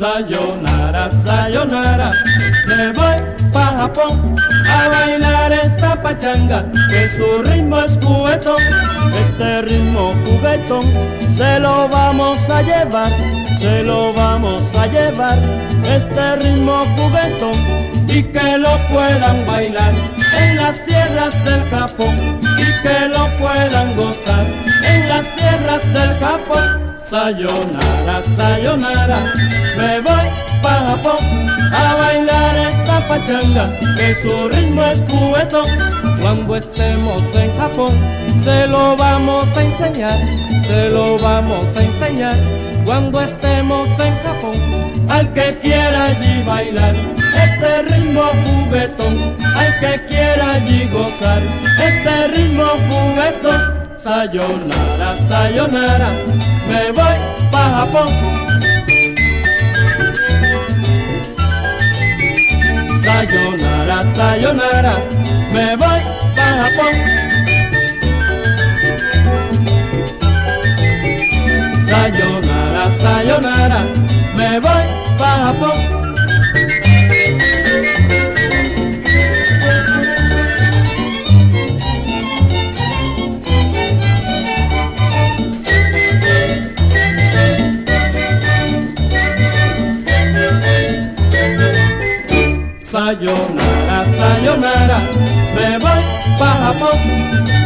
Sayonara, sayonara, me voy pa' Japón a bailar esta pachanga, que su ritmo es juguetón, este ritmo juguetón, se lo vamos a llevar, se lo vamos a llevar, este ritmo juguetón, y que lo puedan bailar en las tierras del Japón, y que lo puedan gozar en las tierras del Japón. Sayonara, sayonara, me voy pa' Japón a bailar esta pachanga, que su ritmo es juguetón. Cuando estemos en Japón, se lo vamos a enseñar, se lo vamos a enseñar. Cuando estemos en Japón, al que quiera allí bailar, este ritmo juguetón, al que quiera allí gozar, este ritmo juguetón. Sayonara, sayonara, me voy pa' Japón. Sayonara, sayonara, me voy pa' Japón. Sayonara, sayonara, me voy pa' Japón. Pa'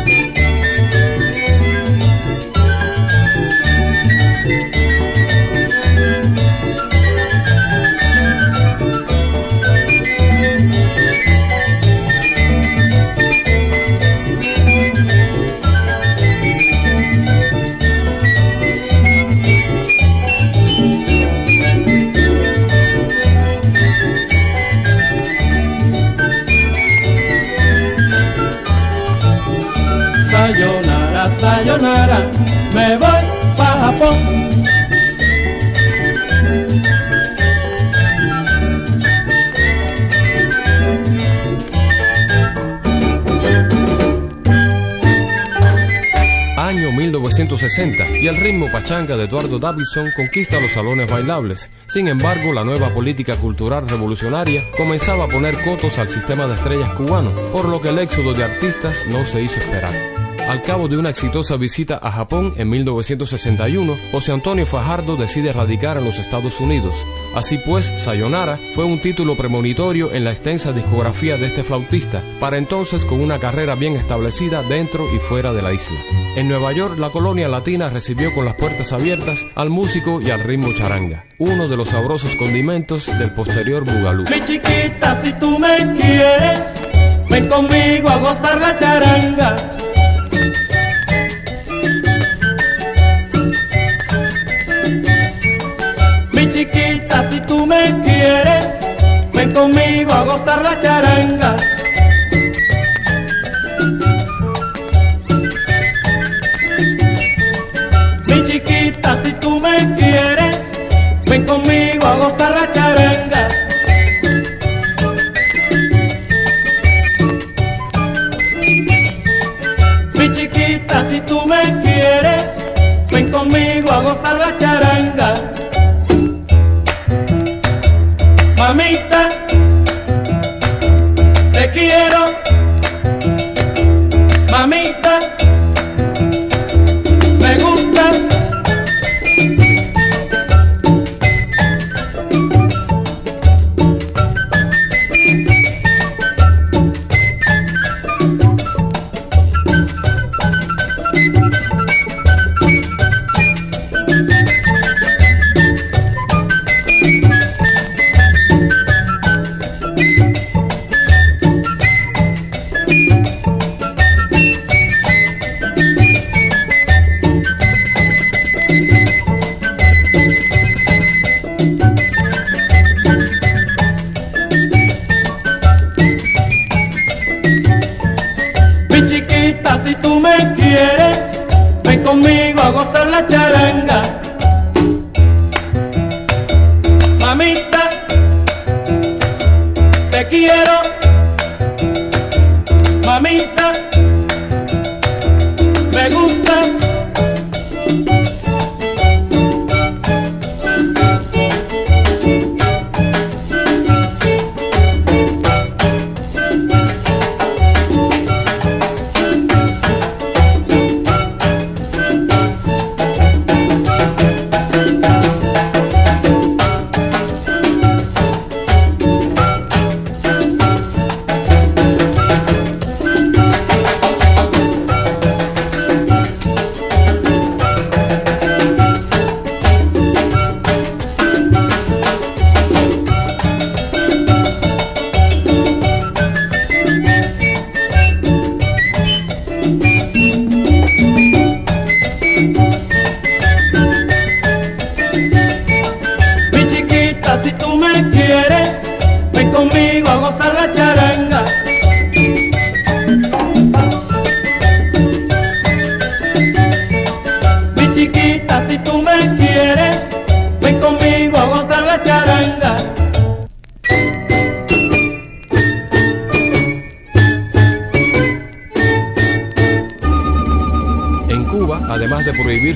Año 1960 y el ritmo pachanga de Eduardo Davidson conquista los salones bailables. Sin embargo, la nueva política cultural revolucionaria comenzaba a poner cotos al sistema de estrellas cubano, por lo que el éxodo de artistas no se hizo esperar. Al cabo de una exitosa visita a Japón en 1961, José Antonio Fajardo decide radicar en los Estados Unidos. Así pues, Sayonara fue un título premonitorio en la extensa discografía de este flautista, para entonces con una carrera bien establecida dentro y fuera de la isla. En Nueva York, la colonia latina recibió con las puertas abiertas al músico y al ritmo charanga, uno de los sabrosos condimentos del posterior bugalú. Mi chiquita, si tú me quieres, ven conmigo a gozar la charanga.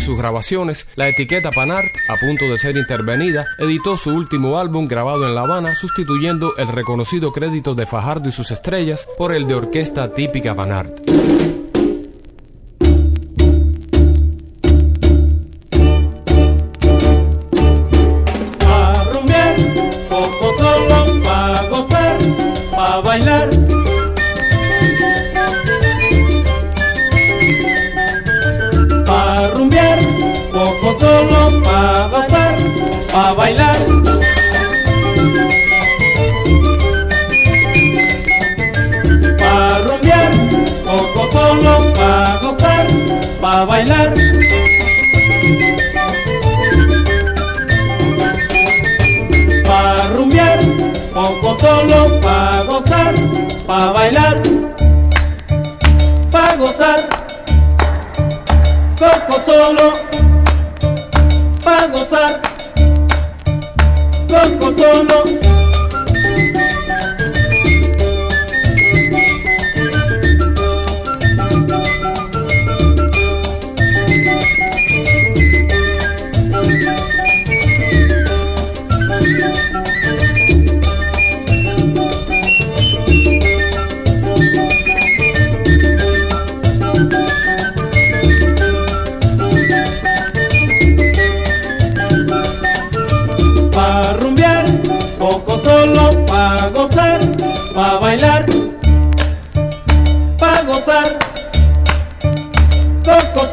Sus grabaciones, la etiqueta Panart, a punto de ser intervenida, editó su último álbum grabado en La Habana, sustituyendo el reconocido crédito de Fajardo y sus estrellas por el de orquesta típica Panart. Bailar.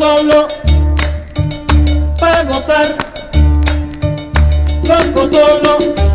Solo, pa' gozar, toco solo.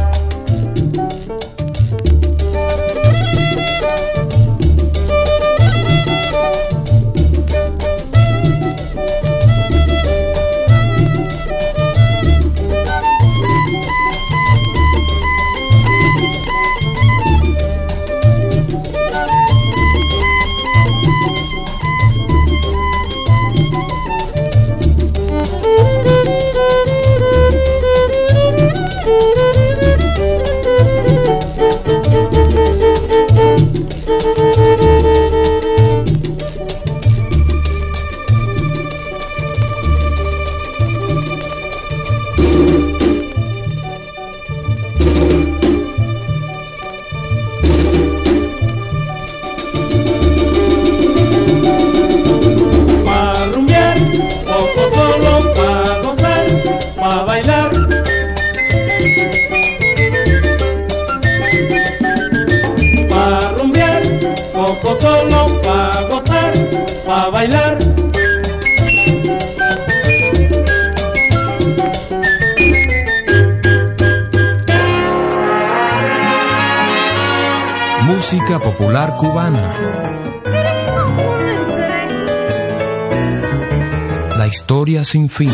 Sin fin.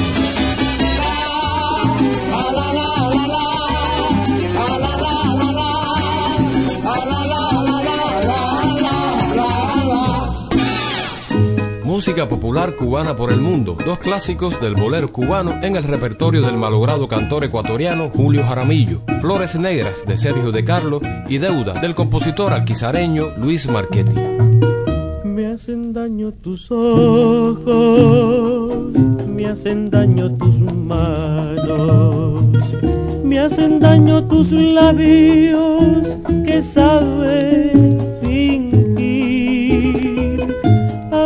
música popular cubana por el mundo, dos clásicos del bolero cubano en el repertorio del malogrado cantor ecuatoriano Julio Jaramillo, Flores Negras de Sergio de Carlo y Deuda del compositor alquizareño Luis Marchetti. Hacen daño tus ojos, me hacen daño tus manos, me hacen daño tus labios que saben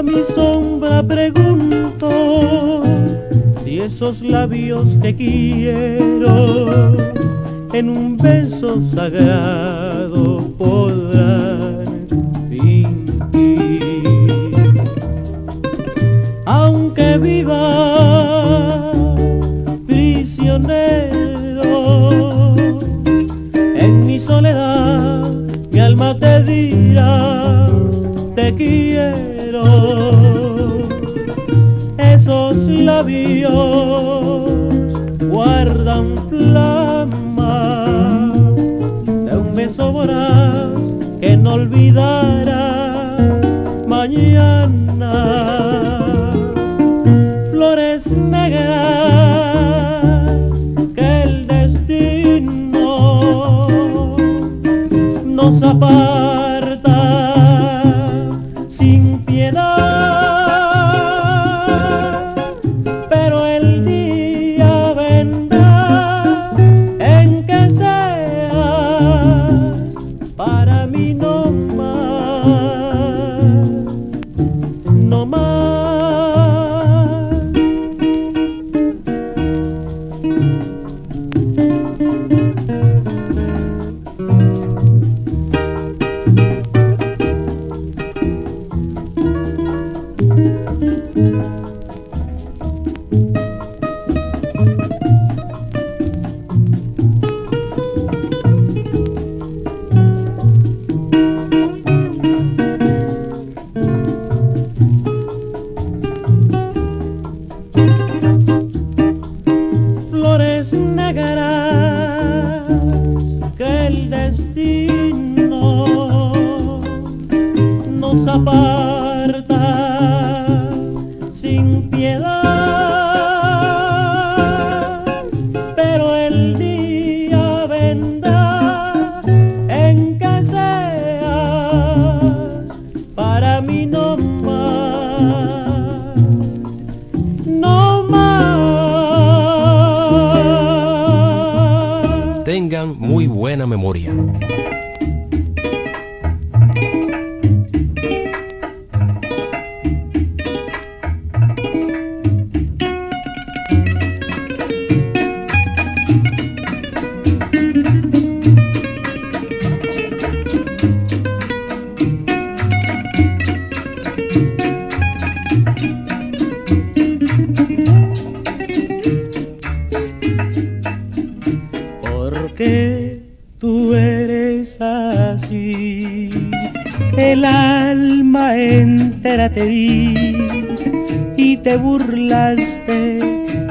mi sombra pregunto si esos labios que quiero en un beso sagrado podrán viva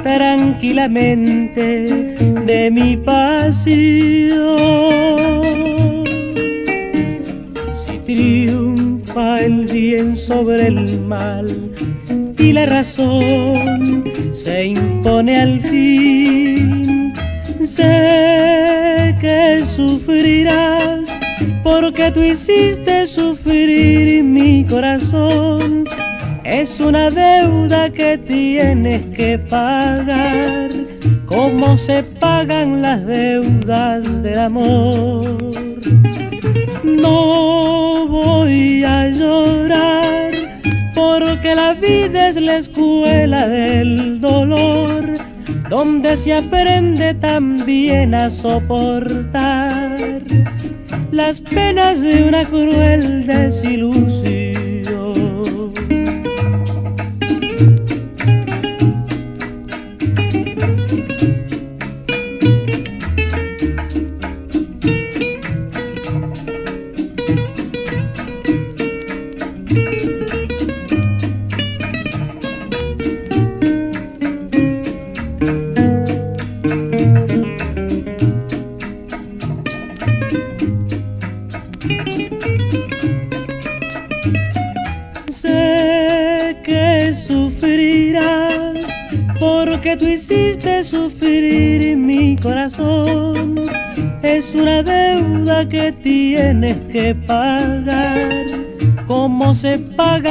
tranquilamente de mi pasión. Si triunfa el bien sobre el mal y la razón se impone al fin, sé que sufrirás porque tú hiciste sufrir mi corazón. Es una deuda que tienes que pagar, como se pagan las deudas del amor. No voy a llorar porque la vida es la escuela del dolor, donde se aprende también a soportar las penas de una cruel desilusión.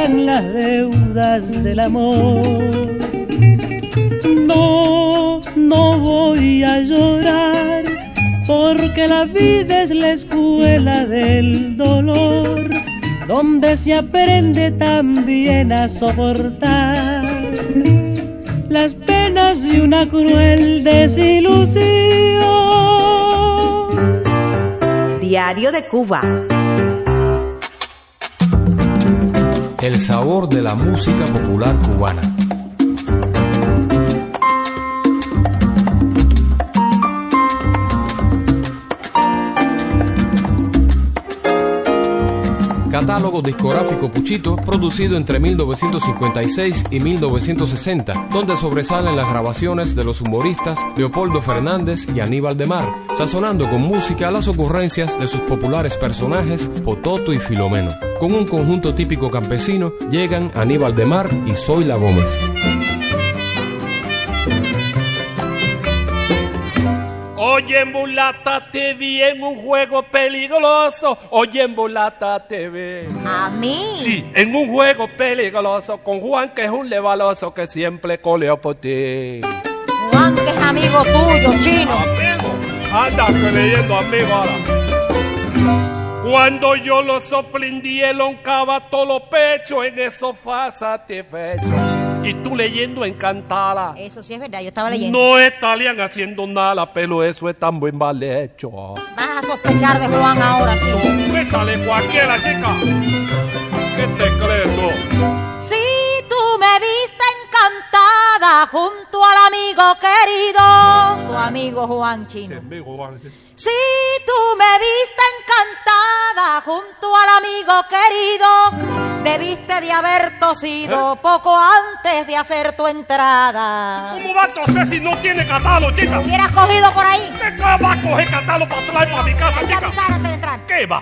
Las deudas del amor. No, no voy a llorar porque la vida es la escuela del dolor donde se aprende también a soportar las penas de una cruel desilusión. Diario de Cuba. El sabor de la música popular cubana. Catálogo discográfico Puchito, producido entre 1956 y 1960, donde sobresalen las grabaciones de los humoristas Leopoldo Fernández y Aníbal de Mar, sazonando con música las ocurrencias de sus populares personajes Pototo y Filomeno. Con un conjunto típico campesino llegan Aníbal de Mar y Zoila Gómez. Oye, mulata, te vi en un juego peligroso. Oye, mulata, te vi. ¿A mí? Sí, en un juego peligroso con Juan, que es un levaloso que siempre coleó por ti. Juan, que es amigo tuyo, chino. Amigo, anda que leyendo amigo ahora. Cuando yo lo sorprendí, él oncaba todos los pechos en el sofá satisfecho. Y tú leyendo encantada. Eso sí es verdad, yo estaba leyendo. No estarían haciendo nada, pero eso es tan buen mal hecho. Vas a sospechar de Juan ahora, chino. Métale cualquiera, chica. ¿Qué te crees tú? Si tú me viste junto al amigo querido, tu amigo Juan Chino. Si tú me viste encantada junto al amigo querido, debiste de haber tosido poco antes de hacer tu entrada. ¿Cómo va a toser si no tiene catálogo, chica? Hubieras cogido por ahí. ¿Qué va a coger catálogo para traer para mi casa, chica? de entrar. ¿Qué va?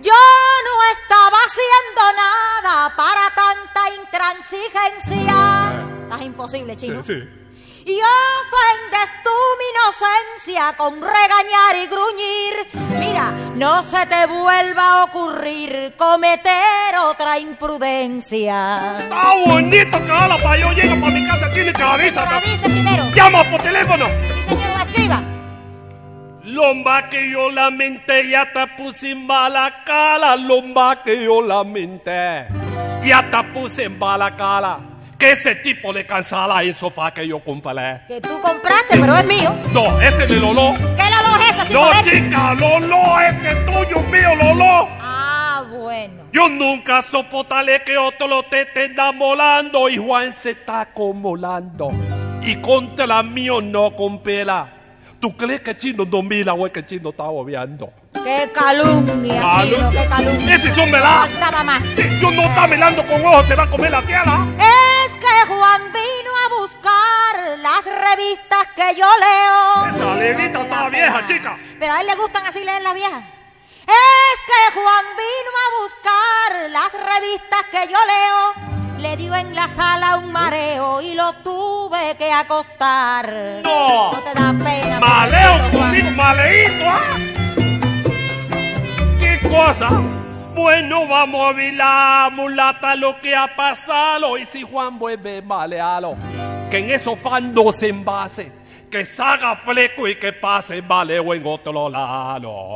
Yo no estaba haciendo nada para tanta intransigencia. Estás imposible, chino. Y ofendes tú mi inocencia con regañar y gruñir. Mira, no se te vuelva a ocurrir cometer otra imprudencia. Está bonito que habla para yo llego para mi casa, tiene que avisar. avise primero. Llama por teléfono. Señor, escriba. Lomba que yo lamenté, ya te puse en mala cara. Lomba que yo lamenté, ya te puse en mala cara. Que ese tipo de cansala en el sofá que yo compré. Que tú compraste, pero es mío. No, ese de Lolo. ¿Qué Lolo es ese? No, chica, Lolo, es tuyo, mío, Lolo. Ah, bueno. Yo nunca soportaré que otro lo te esté enamorando y Juan se está acumulando. Y contra mío no compela. ¿Tú crees que Chino no mira o es que Chino está obviando? Qué calumnia, chino, qué calumnia. Ese son verdad. Faltaba más. Si yo no está mirando con ojos, se va a comer la tierra. Es que Juan vino a buscar las revistas que yo leo. Esa librita está vieja, chica. Pero a él le gustan así leer las viejas. Es que Juan vino a buscar las revistas que yo leo. Le dio en la sala un mareo y lo tuve que acostar. No. No te da pena. Maleo maleíto, ¿ah? ¿Qué cosa? Bueno, vamos a ver la mulata lo que ha pasado. Y si Juan vuelve malealo, que en esos fandos se envase, que salga fleco y que pase maleo en otro lado.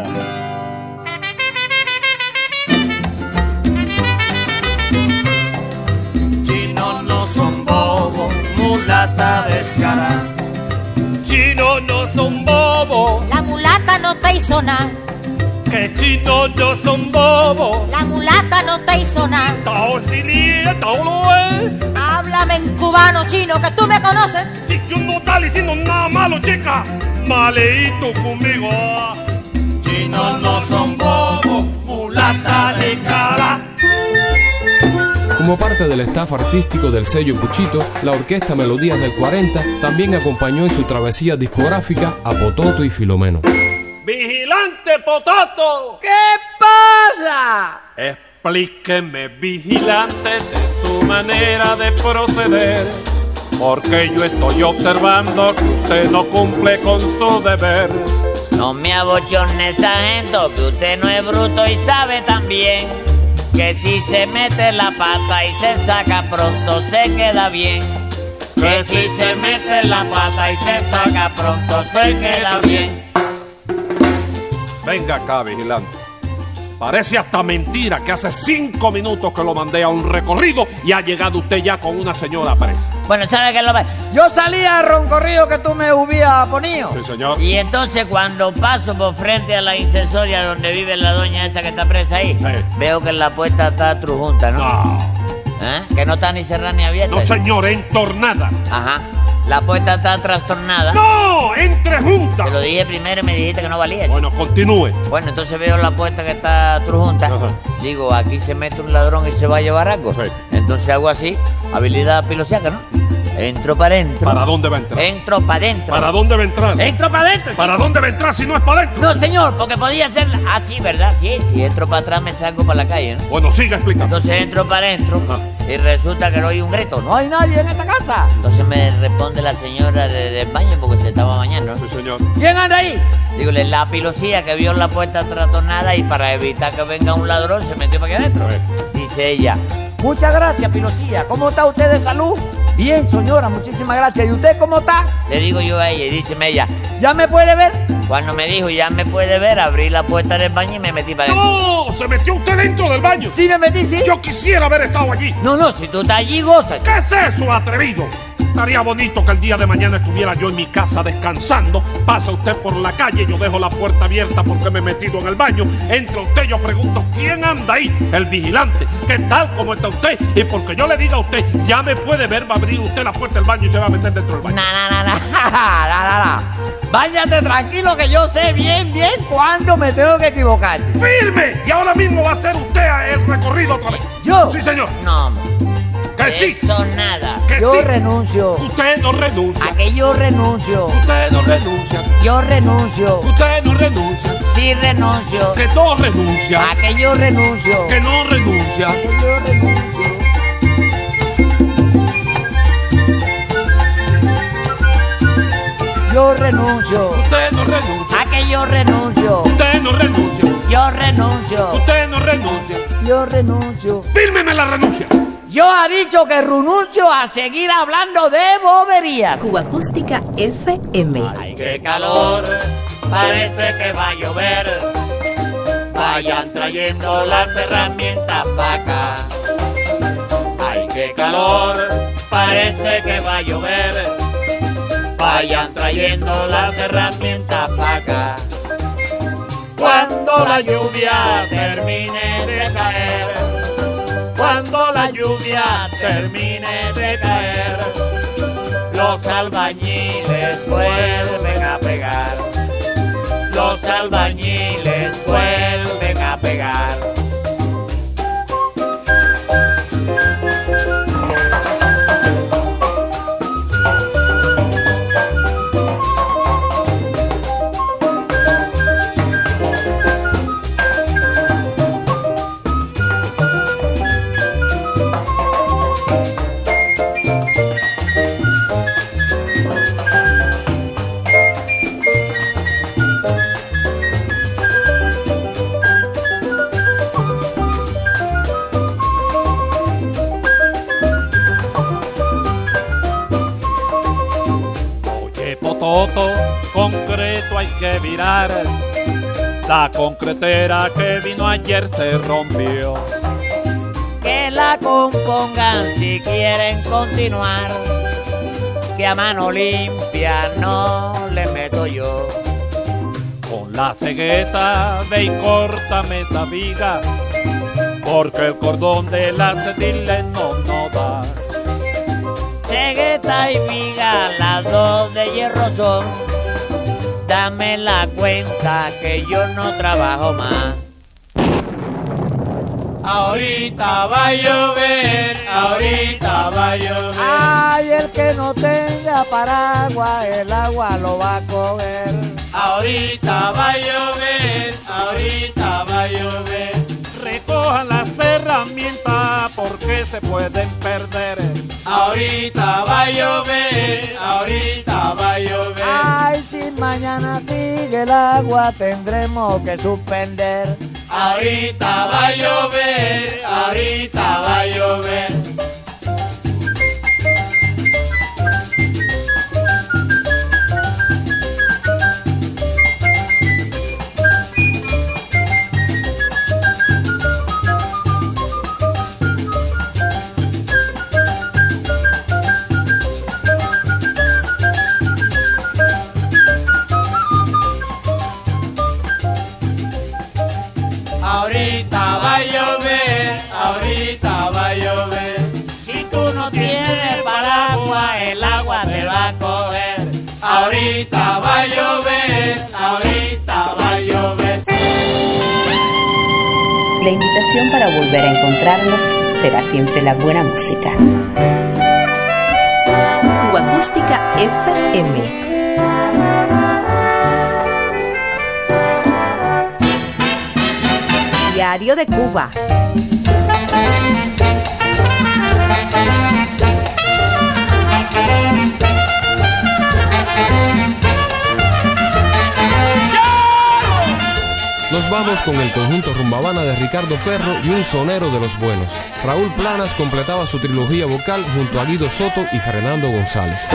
Chinos no son bobos, mulata descarada. Chinos no son bobos, La mulata no te hizo nada. Que chinos no son bobos. La mulata no te hizo nada. Tao si ni, tao lo es. Háblame en cubano chino, que tú me conoces. Si yo no está diciendo nada malo, chica. Maleíto conmigo. Chinos no son bobos, mulata descarada. Como parte del staff artístico del sello Puchito, la orquesta Melodías del 40 también acompañó en su travesía discográfica a Pototo y Filomeno. Vigilante Potato. ¿Qué pasa? Explíqueme, vigilante, de su manera de proceder. Porque yo estoy observando que usted no cumple con su deber. No me abochorne, sargento, que usted no es bruto y sabe también que si se mete la pata y se saca pronto se queda bien. Que si se mete la pata y se saca pronto se queda bien. Venga acá, vigilante. Parece hasta mentira que hace cinco minutos que lo mandé a un recorrido y ha llegado usted ya con una señora presa. Bueno, ¿sabe qué lo que Yo salía al roncorrido que tú me hubieras ponido. Sí, señor. Y entonces cuando paso por frente a la incensoria donde vive la doña esa que está presa ahí, Sí. veo que la puerta está trujunta, ¿no? No, ¿Eh? Que no está ni cerrada ni abierta. no señor, entornada. Ajá. La puerta está trastornada. No, juntas. Te lo dije primero y me dijiste que no valía. Bueno, continúe. Bueno, entonces veo la puerta que está trujunta. Ajá. Digo, aquí se mete un ladrón y se va a llevar algo. Sí. Entonces hago así, habilidad pilosiaca, ¿no? Entro para adentro. ¿Para dónde va a entrar? Entro para adentro. ¿Para dónde va a entrar? Entro para adentro. ¿Para dónde va a entrar si no es para adentro? No, señor, porque podía ser así, ¿verdad? Sí, si entro para atrás me salgo para la calle, ¿no? Bueno, siga explicando. Entonces entro para adentro Ajá. Y resulta que no hay un grito. No hay nadie en esta casa. Entonces me responde la señora de- del baño porque se estaba bañando. Sí, señor. ¿Quién anda ahí? Dígole, la pilosía que vio la puerta trastornada y para evitar que venga un ladrón se metió para aquí adentro. Dice ella, muchas gracias, pilosía. ¿Cómo está usted de salud? Bien, señora, muchísimas gracias. ¿Y usted cómo está? Le digo yo a ella y dice ella, ¿ya me puede ver? Cuando me dijo, ya me puede ver, abrí la puerta del baño y me metí para adentro. ¡No! ¡Se metió usted dentro del baño! Sí, me metí, sí. Yo quisiera haber estado allí. No, no, si tú estás allí, goza. ¿Qué es eso, atrevido? Estaría bonito que el día de mañana estuviera yo en mi casa descansando. Pasa usted por la calle, yo dejo la puerta abierta porque me he metido en el baño. Entra usted, yo pregunto, ¿quién anda ahí? El vigilante. ¿Qué tal? ¿Cómo está usted? Y porque yo le diga a usted, ya me puede ver, va a abrir usted la puerta del baño y se va a meter dentro del baño. Na, na, na, na. Váyate tranquilo que yo sé bien, bien cuándo me tengo que equivocar. ¡Firme! Y ahora mismo va a hacer usted el recorrido otra vez. ¿Yo? Sí, señor. No. Que sí. Eso nada. Que yo sí. renuncio. Usted no renuncia. A que yo renuncio. Usted no renuncia. Yo renuncio. Usted no renuncia. sí renuncio. Que no renuncia. A que yo renuncio. Que no renuncia. Que yo renuncio. Yo renuncio. Usted no renuncia. A que yo renuncio. Usted no renuncia. Yo renuncio. Usted no renuncia. Yo renuncio. Fírmeme la renuncia. Yo ha dicho que renuncio a seguir hablando de boberías. Cuba Acústica FM. Ay, qué calor, parece que va a llover. Vayan trayendo las herramientas para acá. Ay, qué calor, parece que va a llover. Vayan trayendo las herramientas para acá. Cuando la lluvia termine de caer, cuando la lluvia termine de caer, los albañiles vuelven a pegar, los albañiles vuelven a pegar. Concretera que vino ayer se rompió. Que la compongan si quieren continuar. Que a mano limpia no le meto yo. Con la cegueta ve y córtame esa viga. Porque el cordón de la cetile no, no da. Cegueta y viga, las dos de hierro son. Dame la cuenta que yo no trabajo más. Ahorita va a llover, ahorita va a llover. Ay, el que no tenga paraguas, el agua lo va a coger. Ahorita va a llover, ahorita va a llover. Las herramientas porque se pueden perder. Ahorita va a llover, ahorita va a llover. Ay, si mañana sigue el agua, tendremos que suspender. Ahorita va a llover, ahorita va a llover. Para volver a encontrarnos será siempre la buena música. Cuba Acústica FM. Diario de Cuba. Vamos con el conjunto Rumbabana de Ricardo Ferro y un sonero de los buenos. Raúl Planas completaba su trilogía vocal junto a Guido Soto y Fernando González.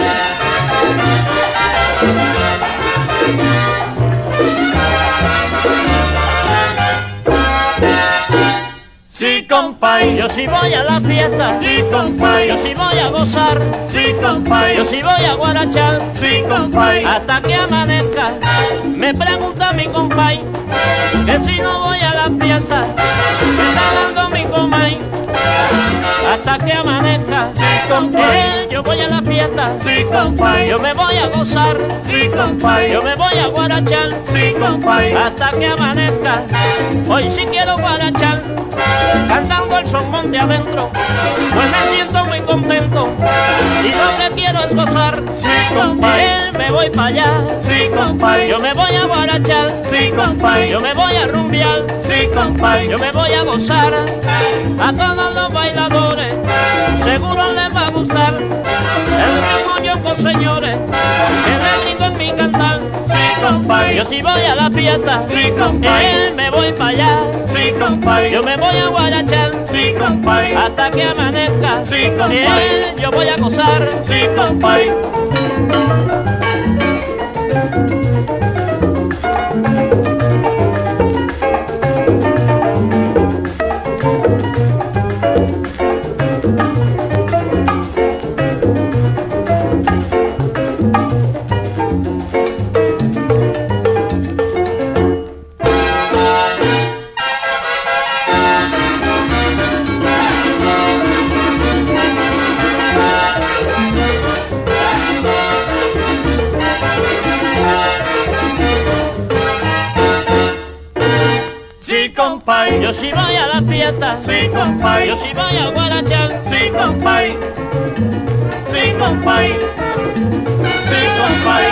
Sí, compay, Yo sí voy a la fiesta, sí, compay, yo sí voy a gozar, sí, compay, yo sí voy a guarachar, sí, compay. hasta que amanezca. Me pregunta mi compay, que si no voy a la fiesta, me está dando mi compay. Hasta que amanezca, Sí, compay. Yo voy a la fiesta, Sí, compay, yo me voy a gozar, sí, compay, yo me voy a guarachar, sí, compay, hasta que amanezca. Hoy sí quiero guarachar, cantando el son de adentro, pues me siento muy contento y lo que quiero es gozar. Sí, compay. me voy para allá. Sí, compay. Yo me voy a guarachar. Sí, compay. Yo me voy a rumbear. Sí, compay. Yo me voy a gozar. A todos los bailadores, seguro les va a gustar. El yo con señores, Yo si voy a la fiesta, Sí, compay. eh, me voy para allá. Sí, compay. Yo me voy a guarachar Sí, compay. hasta que amanezca. Sí, compay. Eh, yo voy a gozar. Sí, compay. Fiesta. Sí, compay. Yo si voy a guarachar. Sí, compay. Sí, compay. Sí, compay.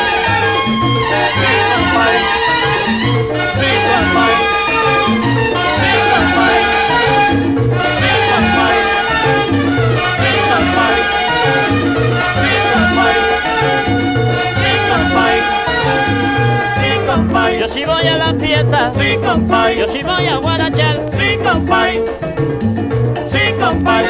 Si voy a la fiesta. Sí, compay. Yo si voy a guarachar. Sí, compay. Sí, compay.